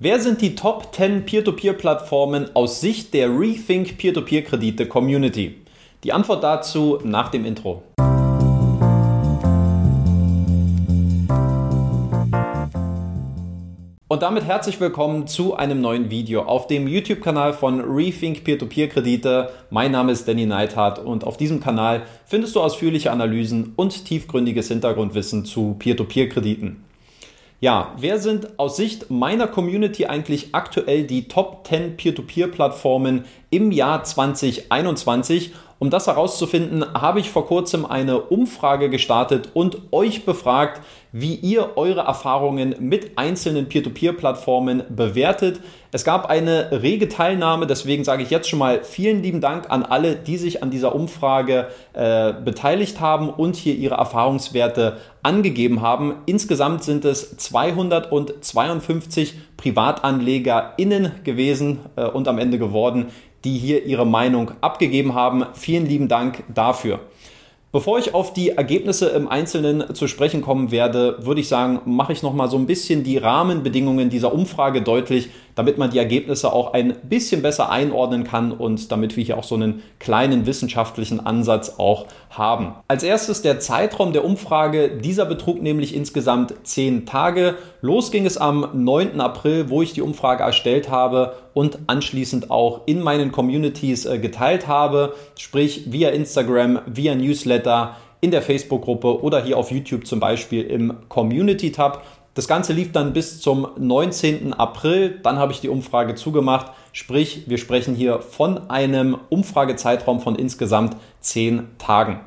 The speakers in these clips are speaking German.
Wer sind die Top 10 Peer-to-Peer-Plattformen aus Sicht der Rethink Peer-to-Peer-Kredite Community? Die Antwort dazu nach dem Intro. Und damit herzlich willkommen zu einem neuen Video auf dem YouTube-Kanal von Rethink Peer-to-Peer-Kredite. Mein Name ist Danny Neithardt und auf diesem Kanal findest du ausführliche Analysen und tiefgründiges Hintergrundwissen zu Peer-to-Peer-Krediten. Ja, wer sind aus Sicht meiner Community eigentlich aktuell die Top 10 Peer-to-Peer-Plattformen im Jahr 2021? Um das herauszufinden, habe ich vor kurzem eine Umfrage gestartet und euch befragt, wie ihr eure Erfahrungen mit einzelnen Peer-to-Peer-Plattformen bewertet. Es gab eine rege Teilnahme, deswegen sage ich jetzt schon mal vielen lieben Dank an alle, die sich an dieser Umfrage äh, beteiligt haben und hier ihre Erfahrungswerte angegeben haben. Insgesamt sind es 252 PrivatanlegerInnen gewesen äh, und am Ende geworden, die hier ihre Meinung abgegeben haben. Vielen lieben Dank dafür. Bevor ich auf die Ergebnisse im Einzelnen zu sprechen kommen werde, würde ich sagen, mache ich noch mal so ein bisschen die Rahmenbedingungen dieser Umfrage deutlich, damit man die Ergebnisse auch ein bisschen besser einordnen kann und damit wir hier auch so einen kleinen wissenschaftlichen Ansatz auch haben. Als erstes der Zeitraum der Umfrage. Dieser betrug nämlich insgesamt zehn Tage. Los ging es am 9. April, wo ich die Umfrage erstellt habe und anschließend auch in meinen Communities äh, geteilt habe, sprich via Instagram, via Newsletter, in der Facebook-Gruppe oder hier auf YouTube zum Beispiel im Community-Tab. Das Ganze lief dann bis zum 19. April. Dann habe ich die Umfrage zugemacht. Sprich, wir sprechen hier von einem Umfragezeitraum von insgesamt zehn Tagen.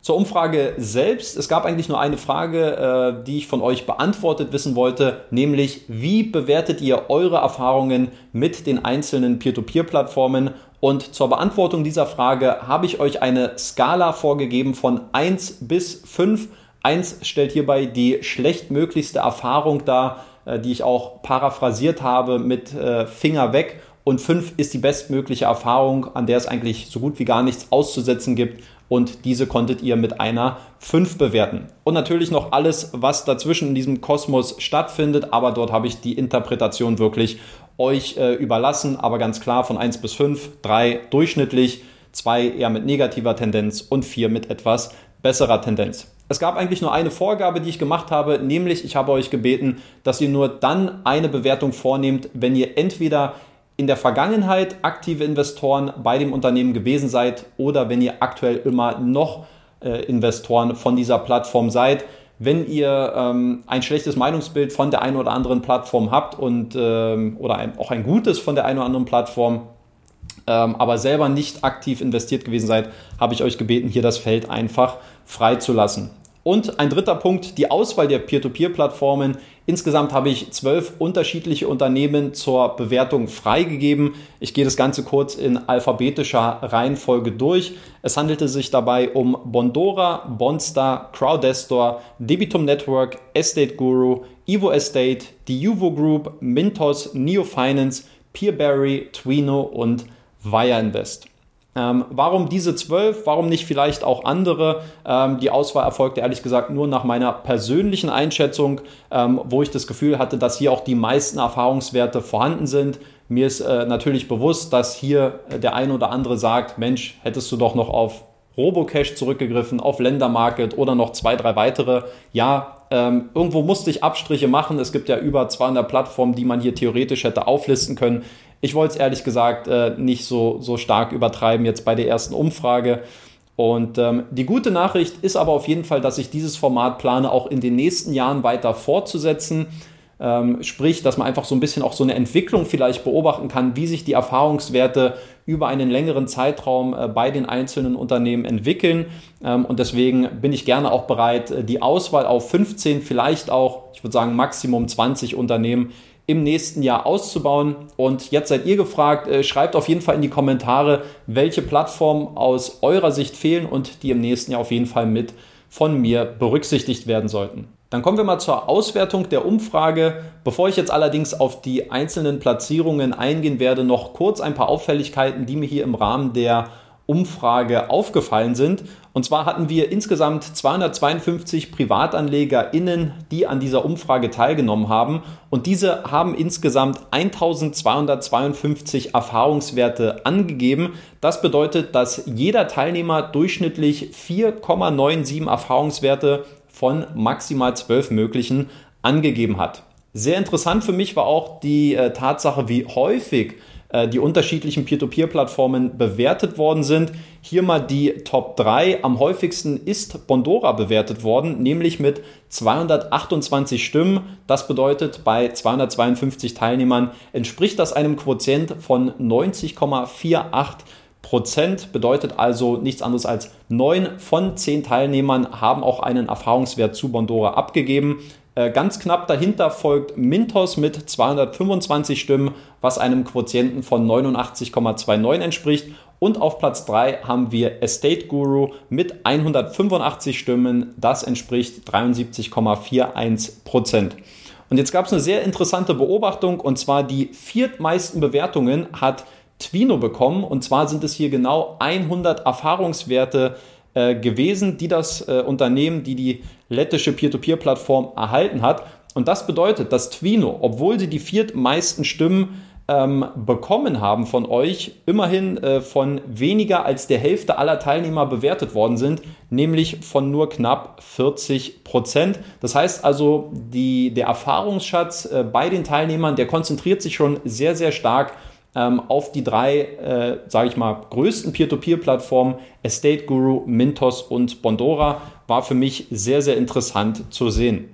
Zur Umfrage selbst. Es gab eigentlich nur eine Frage, äh, die ich von euch beantwortet wissen wollte, nämlich wie bewertet ihr eure Erfahrungen mit den einzelnen Peer-to-Peer-Plattformen? Und zur Beantwortung dieser Frage habe ich euch eine Skala vorgegeben von 1 bis 5 1 stellt hierbei die schlechtmöglichste Erfahrung dar, äh, die ich auch paraphrasiert habe mit äh, Finger weg. Und 5 ist die bestmögliche Erfahrung, an der es eigentlich so gut wie gar nichts auszusetzen gibt. Und diese konntet ihr mit einer 5 bewerten. Und natürlich noch alles, was dazwischen in diesem Kosmos stattfindet. Aber dort habe ich die Interpretation wirklich euch äh, überlassen. Aber ganz klar von 1 bis 5, 3 durchschnittlich, 2 eher mit negativer Tendenz und 4 mit etwas besserer Tendenz. Es gab eigentlich nur eine Vorgabe, die ich gemacht habe, nämlich ich habe euch gebeten, dass ihr nur dann eine Bewertung vornehmt, wenn ihr entweder in der Vergangenheit aktive Investoren bei dem Unternehmen gewesen seid oder wenn ihr aktuell immer noch äh, Investoren von dieser Plattform seid. Wenn ihr ähm, ein schlechtes Meinungsbild von der einen oder anderen Plattform habt und ähm, oder ein, auch ein gutes von der einen oder anderen Plattform, ähm, aber selber nicht aktiv investiert gewesen seid, habe ich euch gebeten, hier das Feld einfach freizulassen. Und ein dritter Punkt, die Auswahl der Peer-to-Peer-Plattformen. Insgesamt habe ich zwölf unterschiedliche Unternehmen zur Bewertung freigegeben. Ich gehe das Ganze kurz in alphabetischer Reihenfolge durch. Es handelte sich dabei um Bondora, Bondstar, Crowdestor, Debitum Network, Estate Guru, Evo Estate, die Juvo Group, Mintos, Neo Finance, Peerberry, Twino und Wire Invest. Ähm, warum diese zwölf? Warum nicht vielleicht auch andere? Ähm, die Auswahl erfolgte ehrlich gesagt nur nach meiner persönlichen Einschätzung, ähm, wo ich das Gefühl hatte, dass hier auch die meisten Erfahrungswerte vorhanden sind. Mir ist äh, natürlich bewusst, dass hier äh, der eine oder andere sagt, Mensch, hättest du doch noch auf Robocash zurückgegriffen, auf Ländermarket oder noch zwei, drei weitere. Ja, ähm, irgendwo musste ich Abstriche machen. Es gibt ja über 200 Plattformen, die man hier theoretisch hätte auflisten können. Ich wollte es ehrlich gesagt äh, nicht so, so stark übertreiben jetzt bei der ersten Umfrage. Und ähm, die gute Nachricht ist aber auf jeden Fall, dass ich dieses Format plane, auch in den nächsten Jahren weiter fortzusetzen. Ähm, sprich, dass man einfach so ein bisschen auch so eine Entwicklung vielleicht beobachten kann, wie sich die Erfahrungswerte über einen längeren Zeitraum äh, bei den einzelnen Unternehmen entwickeln. Ähm, und deswegen bin ich gerne auch bereit, äh, die Auswahl auf 15, vielleicht auch, ich würde sagen, Maximum 20 Unternehmen im nächsten Jahr auszubauen. Und jetzt seid ihr gefragt, äh, schreibt auf jeden Fall in die Kommentare, welche Plattformen aus eurer Sicht fehlen und die im nächsten Jahr auf jeden Fall mit von mir berücksichtigt werden sollten. Dann kommen wir mal zur Auswertung der Umfrage. Bevor ich jetzt allerdings auf die einzelnen Platzierungen eingehen werde, noch kurz ein paar Auffälligkeiten, die mir hier im Rahmen der Umfrage aufgefallen sind. Und zwar hatten wir insgesamt 252 PrivatanlegerInnen, die an dieser Umfrage teilgenommen haben. Und diese haben insgesamt 1252 Erfahrungswerte angegeben. Das bedeutet, dass jeder Teilnehmer durchschnittlich 4,97 Erfahrungswerte von maximal 12 möglichen angegeben hat. Sehr interessant für mich war auch die äh, Tatsache, wie häufig die unterschiedlichen Peer-to-Peer-Plattformen bewertet worden sind. Hier mal die Top 3. Am häufigsten ist Bondora bewertet worden, nämlich mit 228 Stimmen. Das bedeutet, bei 252 Teilnehmern entspricht das einem Quotient von 90,48 Prozent bedeutet also nichts anderes als 9 von 10 Teilnehmern haben auch einen Erfahrungswert zu Bondora abgegeben. Äh, ganz knapp dahinter folgt Mintos mit 225 Stimmen, was einem Quotienten von 89,29 entspricht. Und auf Platz 3 haben wir Estate Guru mit 185 Stimmen. Das entspricht 73,41 Prozent. Und jetzt gab es eine sehr interessante Beobachtung und zwar die viertmeisten Bewertungen hat Twino bekommen. Und zwar sind es hier genau 100 Erfahrungswerte äh, gewesen, die das äh, Unternehmen, die die lettische Peer-to-Peer-Plattform erhalten hat. Und das bedeutet, dass Twino, obwohl sie die viertmeisten Stimmen ähm, bekommen haben von euch, immerhin äh, von weniger als der Hälfte aller Teilnehmer bewertet worden sind, nämlich von nur knapp 40 Prozent. Das heißt also, die, der Erfahrungsschatz äh, bei den Teilnehmern, der konzentriert sich schon sehr, sehr stark ähm, auf die drei, äh, sage ich mal, größten Peer-to-Peer-Plattformen, Estate Guru, Mintos und Bondora, war für mich sehr, sehr interessant zu sehen.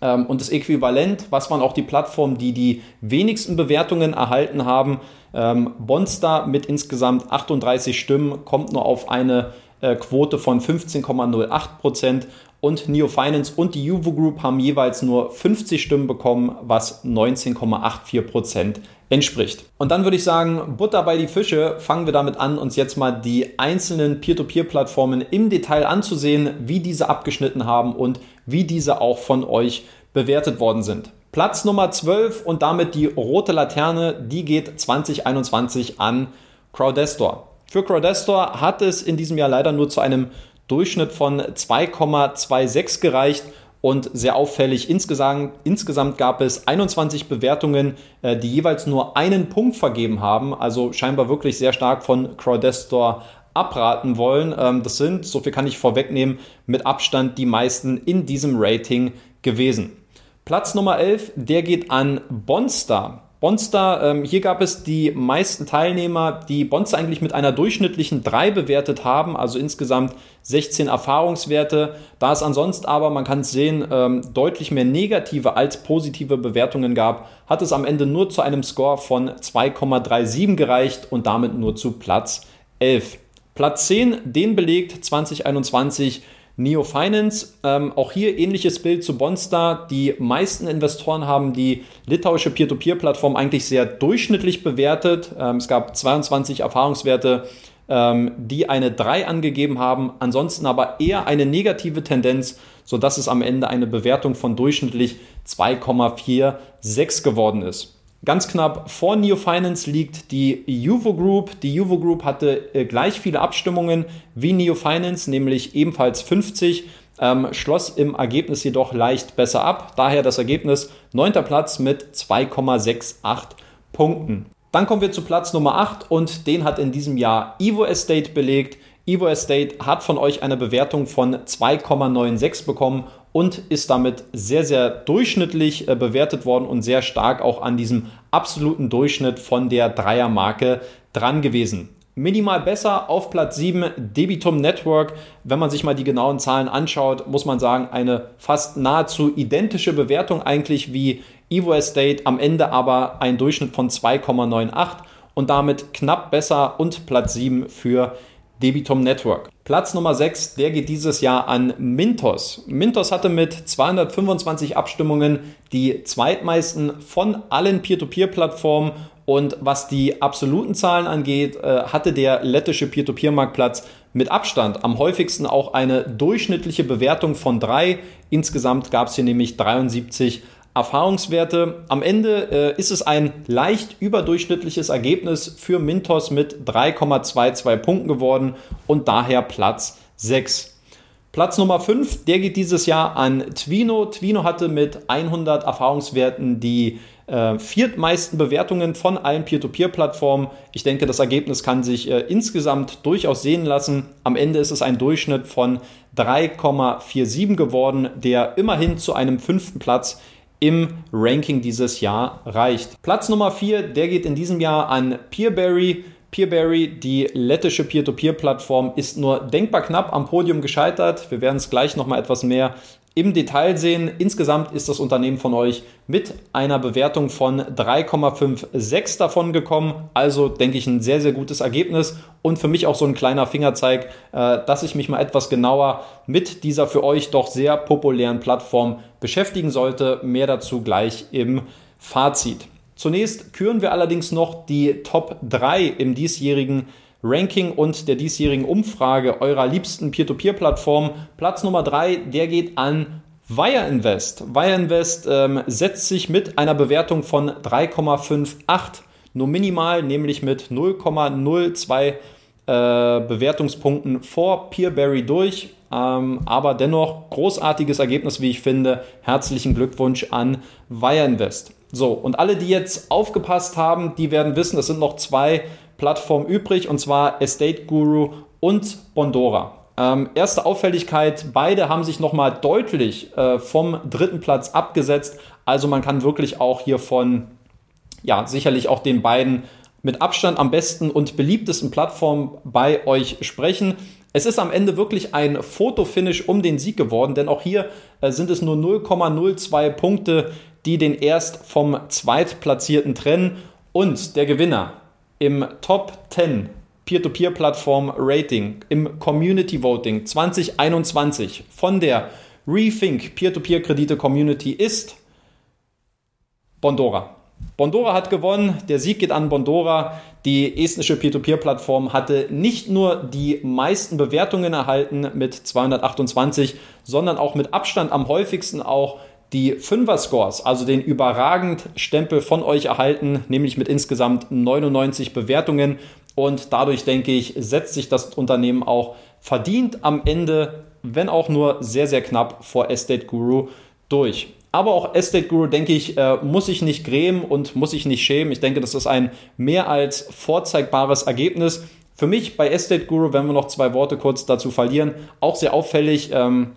Ähm, und das Äquivalent, was waren auch die Plattformen, die die wenigsten Bewertungen erhalten haben, ähm, Bonstar mit insgesamt 38 Stimmen kommt nur auf eine äh, Quote von 15,08 Prozent und Neo Finance und die Juvo Group haben jeweils nur 50 Stimmen bekommen, was 19,84 Prozent entspricht. Und dann würde ich sagen, Butter bei die Fische, fangen wir damit an, uns jetzt mal die einzelnen Peer-to-Peer-Plattformen im Detail anzusehen, wie diese abgeschnitten haben und wie diese auch von euch bewertet worden sind. Platz Nummer 12 und damit die rote Laterne, die geht 2021 an Crowdestor. Für Crowdestor hat es in diesem Jahr leider nur zu einem Durchschnitt von 2,26 gereicht und sehr auffällig, insgesamt, insgesamt gab es 21 Bewertungen, äh, die jeweils nur einen Punkt vergeben haben, also scheinbar wirklich sehr stark von Crowdestor abraten wollen. Ähm, das sind, so viel kann ich vorwegnehmen, mit Abstand die meisten in diesem Rating gewesen. Platz Nummer 11, der geht an Bonstar. Bonster, ähm, hier gab es die meisten Teilnehmer, die Bonster eigentlich mit einer durchschnittlichen 3 bewertet haben, also insgesamt 16 Erfahrungswerte. Da es ansonsten aber, man kann es sehen, ähm, deutlich mehr negative als positive Bewertungen gab, hat es am Ende nur zu einem Score von 2,37 gereicht und damit nur zu Platz 11. Platz 10, den belegt 2021 Neo Finance, ähm, auch hier ähnliches Bild zu Bonstar. Die meisten Investoren haben die litauische Peer-to-Peer-Plattform eigentlich sehr durchschnittlich bewertet. Ähm, es gab 22 Erfahrungswerte, ähm, die eine 3 angegeben haben, ansonsten aber eher eine negative Tendenz, sodass es am Ende eine Bewertung von durchschnittlich 2,46 geworden ist. Ganz knapp vor Neo Finance liegt die Juvo Group. Die Juvo Group hatte äh, gleich viele Abstimmungen wie Neo Finance, nämlich ebenfalls 50, ähm, schloss im Ergebnis jedoch leicht besser ab. Daher das Ergebnis 9. Platz mit 2,68 Punkten. Dann kommen wir zu Platz Nummer 8 und den hat in diesem Jahr Evo Estate belegt. Evo Estate hat von euch eine Bewertung von 2,96 bekommen und ist damit sehr, sehr durchschnittlich äh, bewertet worden und sehr stark auch an diesem absoluten Durchschnitt von der Dreiermarke dran gewesen. Minimal besser auf Platz 7 Debitum Network. Wenn man sich mal die genauen Zahlen anschaut, muss man sagen, eine fast nahezu identische Bewertung eigentlich wie Evo Estate, am Ende aber ein Durchschnitt von 2,98 und damit knapp besser und Platz 7 für Debitum Network. Platz Nummer 6, der geht dieses Jahr an Mintos. Mintos hatte mit 225 Abstimmungen die zweitmeisten von allen Peer-to-Peer-Plattformen und was die absoluten Zahlen angeht, äh, hatte der lettische Peer-to-Peer-Marktplatz mit Abstand am häufigsten auch eine durchschnittliche Bewertung von 3. Insgesamt gab es hier nämlich 73 Erfahrungswerte. Am Ende äh, ist es ein leicht überdurchschnittliches Ergebnis für Mintos mit 3,22 Punkten geworden und daher Platz 6. Platz Nummer 5, der geht dieses Jahr an Twino. Twino hatte mit 100 Erfahrungswerten die äh, viertmeisten Bewertungen von allen Peer-to-Peer-Plattformen. Ich denke, das Ergebnis kann sich äh, insgesamt durchaus sehen lassen. Am Ende ist es ein Durchschnitt von 3,47 geworden, der immerhin zu einem fünften Platz im Ranking dieses Jahr reicht. Platz Nummer 4, der geht in diesem Jahr an Peerberry. Peerberry, die lettische Peer-to-Peer-Plattform, ist nur denkbar knapp am Podium gescheitert. Wir werden es gleich nochmal etwas mehr im Detail sehen. Insgesamt ist das Unternehmen von euch mit einer Bewertung von 3,56 davon gekommen. Also denke ich ein sehr, sehr gutes Ergebnis und für mich auch so ein kleiner Fingerzeig, äh, dass ich mich mal etwas genauer mit dieser für euch doch sehr populären Plattform beschäftigen sollte. Mehr dazu gleich im Fazit. Zunächst küren wir allerdings noch die Top 3 im diesjährigen Ranking und der diesjährigen Umfrage eurer liebsten Peer-to-Peer-Plattform. Platz Nummer 3, der geht an Wire Invest. Wire Invest ähm, setzt sich mit einer Bewertung von 3,58 nur minimal, nämlich mit 0,02 äh, Bewertungspunkten vor Peerberry durch. Ähm, aber dennoch großartiges Ergebnis, wie ich finde. Herzlichen Glückwunsch an Wire Invest. So, und alle, die jetzt aufgepasst haben, die werden wissen, es sind noch zwei Plattformen übrig, und zwar Estate Guru und Bondora. Ähm, erste Auffälligkeit, beide haben sich nochmal deutlich äh, vom dritten Platz abgesetzt. Also man kann wirklich auch hier von, ja, sicherlich auch den beiden mit Abstand am besten und beliebtesten Plattformen bei euch sprechen. Es ist am Ende wirklich ein Fotofinish um den Sieg geworden, denn auch hier äh, sind es nur 0,02 Punkte, die den erst vom Zweitplatzierten trennen. Und der Gewinner im Top 10 Peer-to-Peer-Plattform Rating im Community Voting 2021 von der Rethink Peer-to-Peer-Kredite Community ist Bondora. Bondora hat gewonnen, der Sieg geht an Bondora. Die estnische Peer-to-Peer-Plattform hatte nicht nur die meisten Bewertungen erhalten mit 228, sondern auch mit Abstand am häufigsten auch die Fünfer-Scores, also den überragend Stempel von euch erhalten, nämlich mit insgesamt 99 Bewertungen. Und dadurch denke ich, setzt sich das Unternehmen auch verdient am Ende, wenn auch nur sehr, sehr knapp vor Estate Guru durch. Aber auch Estate Guru, denke ich, äh, muss sich nicht grämen und muss sich nicht schämen. Ich denke, das ist ein mehr als vorzeigbares Ergebnis. Für mich bei Estate Guru, wenn wir noch zwei Worte kurz dazu verlieren, auch sehr auffällig. Ähm,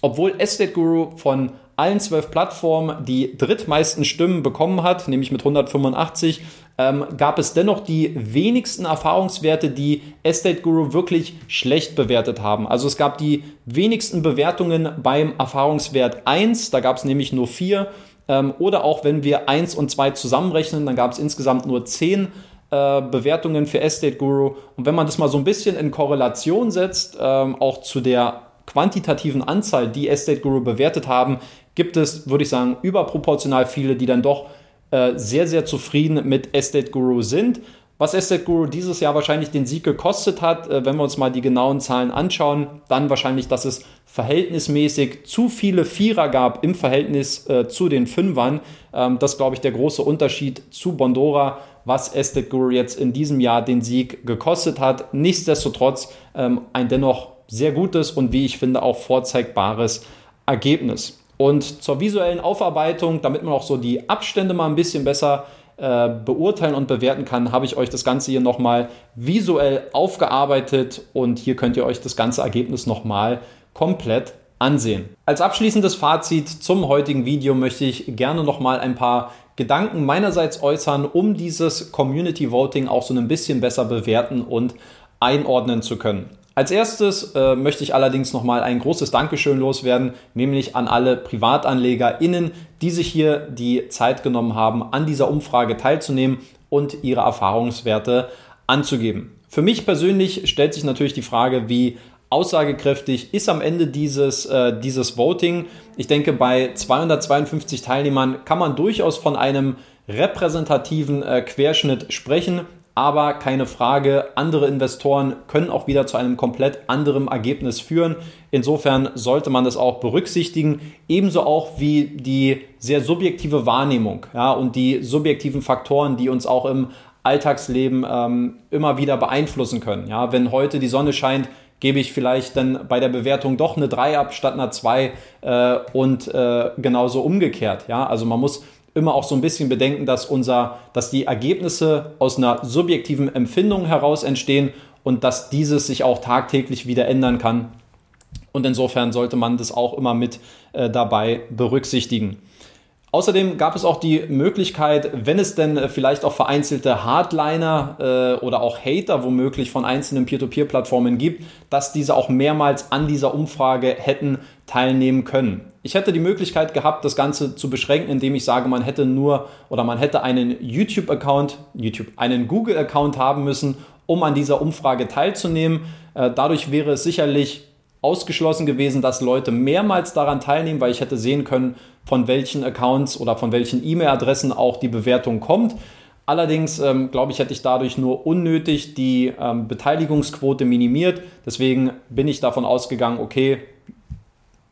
obwohl Estate Guru von allen zwölf Plattformen die drittmeisten Stimmen bekommen hat, nämlich mit 185, ähm, gab es dennoch die wenigsten Erfahrungswerte, die Estate Guru wirklich schlecht bewertet haben. Also es gab die wenigsten Bewertungen beim Erfahrungswert 1, da gab es nämlich nur vier. Ähm, oder auch wenn wir 1 und 2 zusammenrechnen, dann gab es insgesamt nur 10 äh, Bewertungen für Estate Guru. Und wenn man das mal so ein bisschen in Korrelation setzt, ähm, auch zu der quantitativen Anzahl, die Estate Guru bewertet haben, gibt es, würde ich sagen, überproportional viele, die dann doch äh, sehr, sehr zufrieden mit Estate Guru sind. Was Estate Guru dieses Jahr wahrscheinlich den Sieg gekostet hat, äh, wenn wir uns mal die genauen Zahlen anschauen, dann wahrscheinlich, dass es verhältnismäßig zu viele Vierer gab im Verhältnis äh, zu den Fünfern. Ähm, das glaube ich der große Unterschied zu Bondora, was Estate Guru jetzt in diesem Jahr den Sieg gekostet hat. Nichtsdestotrotz ähm, ein dennoch sehr gutes und wie ich finde auch vorzeigbares Ergebnis. Und zur visuellen Aufarbeitung, damit man auch so die Abstände mal ein bisschen besser äh, beurteilen und bewerten kann, habe ich euch das Ganze hier nochmal visuell aufgearbeitet und hier könnt ihr euch das ganze Ergebnis nochmal komplett ansehen. Als abschließendes Fazit zum heutigen Video möchte ich gerne nochmal ein paar Gedanken meinerseits äußern, um dieses Community Voting auch so ein bisschen besser bewerten und einordnen zu können. Als erstes äh, möchte ich allerdings nochmal ein großes Dankeschön loswerden, nämlich an alle PrivatanlegerInnen, die sich hier die Zeit genommen haben, an dieser Umfrage teilzunehmen und ihre Erfahrungswerte anzugeben. Für mich persönlich stellt sich natürlich die Frage, wie aussagekräftig ist am Ende dieses, äh, dieses Voting. Ich denke, bei 252 Teilnehmern kann man durchaus von einem repräsentativen äh, Querschnitt sprechen. Aber keine Frage, andere Investoren können auch wieder zu einem komplett anderen Ergebnis führen. Insofern sollte man das auch berücksichtigen, ebenso auch wie die sehr subjektive Wahrnehmung ja, und die subjektiven Faktoren, die uns auch im Alltagsleben ähm, immer wieder beeinflussen können. Ja, wenn heute die Sonne scheint, gebe ich vielleicht dann bei der Bewertung doch eine 3 ab statt einer 2 äh, und äh, genauso umgekehrt. Ja, also man muss immer auch so ein bisschen bedenken, dass unser, dass die Ergebnisse aus einer subjektiven Empfindung heraus entstehen und dass dieses sich auch tagtäglich wieder ändern kann. Und insofern sollte man das auch immer mit äh, dabei berücksichtigen. Außerdem gab es auch die Möglichkeit, wenn es denn äh, vielleicht auch vereinzelte Hardliner äh, oder auch Hater womöglich von einzelnen Peer-to-Peer-Plattformen gibt, dass diese auch mehrmals an dieser Umfrage hätten teilnehmen können. Ich hätte die Möglichkeit gehabt, das Ganze zu beschränken, indem ich sage, man hätte nur oder man hätte einen YouTube-Account, YouTube, einen Google-Account haben müssen, um an dieser Umfrage teilzunehmen. Äh, dadurch wäre es sicherlich ausgeschlossen gewesen, dass Leute mehrmals daran teilnehmen, weil ich hätte sehen können, von welchen Accounts oder von welchen E-Mail-Adressen auch die Bewertung kommt. Allerdings, ähm, glaube ich, hätte ich dadurch nur unnötig die ähm, Beteiligungsquote minimiert. Deswegen bin ich davon ausgegangen, okay,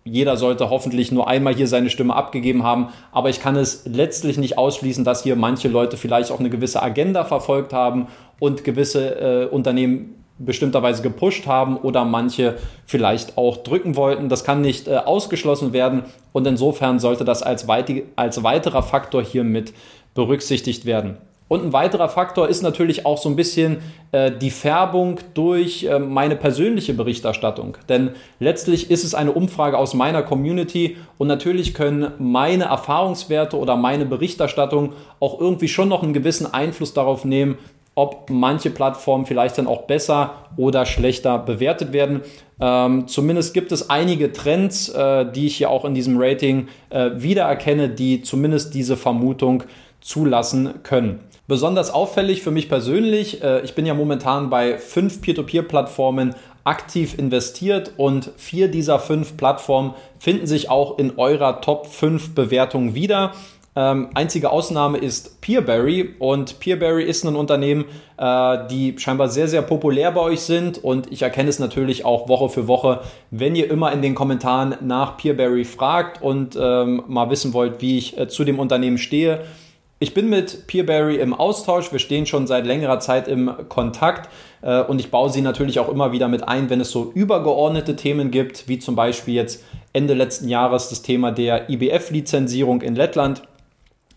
jeder sollte hoffentlich nur einmal hier seine Stimme abgegeben haben, aber ich kann es letztlich nicht ausschließen, dass hier manche Leute vielleicht auch eine gewisse Agenda verfolgt haben und gewisse äh, Unternehmen bestimmterweise gepusht haben oder manche vielleicht auch drücken wollten. Das kann nicht äh, ausgeschlossen werden und insofern sollte das als, weit als weiterer Faktor hier mit berücksichtigt werden. Und ein weiterer Faktor ist natürlich auch so ein bisschen äh, die Färbung durch äh, meine persönliche Berichterstattung. Denn letztlich ist es eine Umfrage aus meiner Community und natürlich können meine Erfahrungswerte oder meine Berichterstattung auch irgendwie schon noch einen gewissen Einfluss darauf nehmen, ob manche Plattformen vielleicht dann auch besser oder schlechter bewertet werden. Ähm, zumindest gibt es einige Trends, äh, die ich hier auch in diesem Rating äh, wiedererkenne, die zumindest diese Vermutung zulassen können. Besonders auffällig für mich persönlich, äh, ich bin ja momentan bei fünf Peer-to-Peer-Plattformen aktiv investiert und vier dieser fünf Plattformen finden sich auch in eurer Top 5 Bewertung wieder. Ähm, einzige Ausnahme ist Peerberry und Peerberry ist ein Unternehmen, äh, die scheinbar sehr, sehr populär bei euch sind und ich erkenne es natürlich auch Woche für Woche, wenn ihr immer in den Kommentaren nach Peerberry fragt und ähm, mal wissen wollt, wie ich äh, zu dem Unternehmen stehe. Ich bin mit Peerberry im Austausch, wir stehen schon seit längerer Zeit im Kontakt äh, und ich baue sie natürlich auch immer wieder mit ein, wenn es so übergeordnete Themen gibt, wie zum Beispiel jetzt Ende letzten Jahres das Thema der IBF-Lizenzierung in Lettland.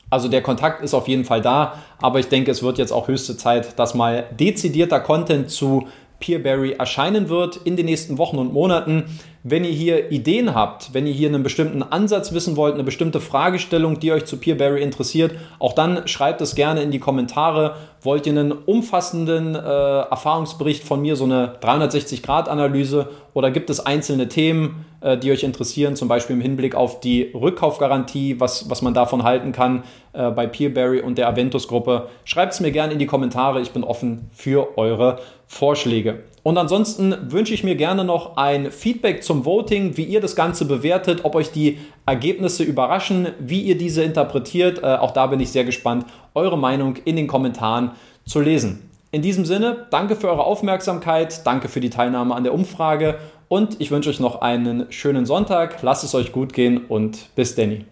Also der Kontakt ist auf jeden Fall da, aber ich denke, es wird jetzt auch höchste Zeit, dass mal dezidierter Content zu Peerberry erscheinen wird in den nächsten Wochen und Monaten. Wenn ihr hier Ideen habt, wenn ihr hier einen bestimmten Ansatz wissen wollt, eine bestimmte Fragestellung, die euch zu Peerberry interessiert, auch dann schreibt es gerne in die Kommentare. Wollt ihr einen umfassenden äh, Erfahrungsbericht von mir, so eine 360-Grad-Analyse oder gibt es einzelne Themen, äh, die euch interessieren, zum Beispiel im Hinblick auf die Rückkaufgarantie, was, was man davon halten kann äh, bei Peerberry und der Aventus-Gruppe? Schreibt es mir gerne in die Kommentare. Ich bin offen für eure Vorschläge. Und ansonsten wünsche ich mir gerne noch ein Feedback zum Voting, wie ihr das Ganze bewertet, ob euch die Ergebnisse überraschen, wie ihr diese interpretiert. Äh, auch da bin ich sehr gespannt, eure Meinung in den Kommentaren zu lesen. In diesem Sinne, danke für eure Aufmerksamkeit, danke für die Teilnahme an der Umfrage und ich wünsche euch noch einen schönen Sonntag. Lasst es euch gut gehen und bis Danny.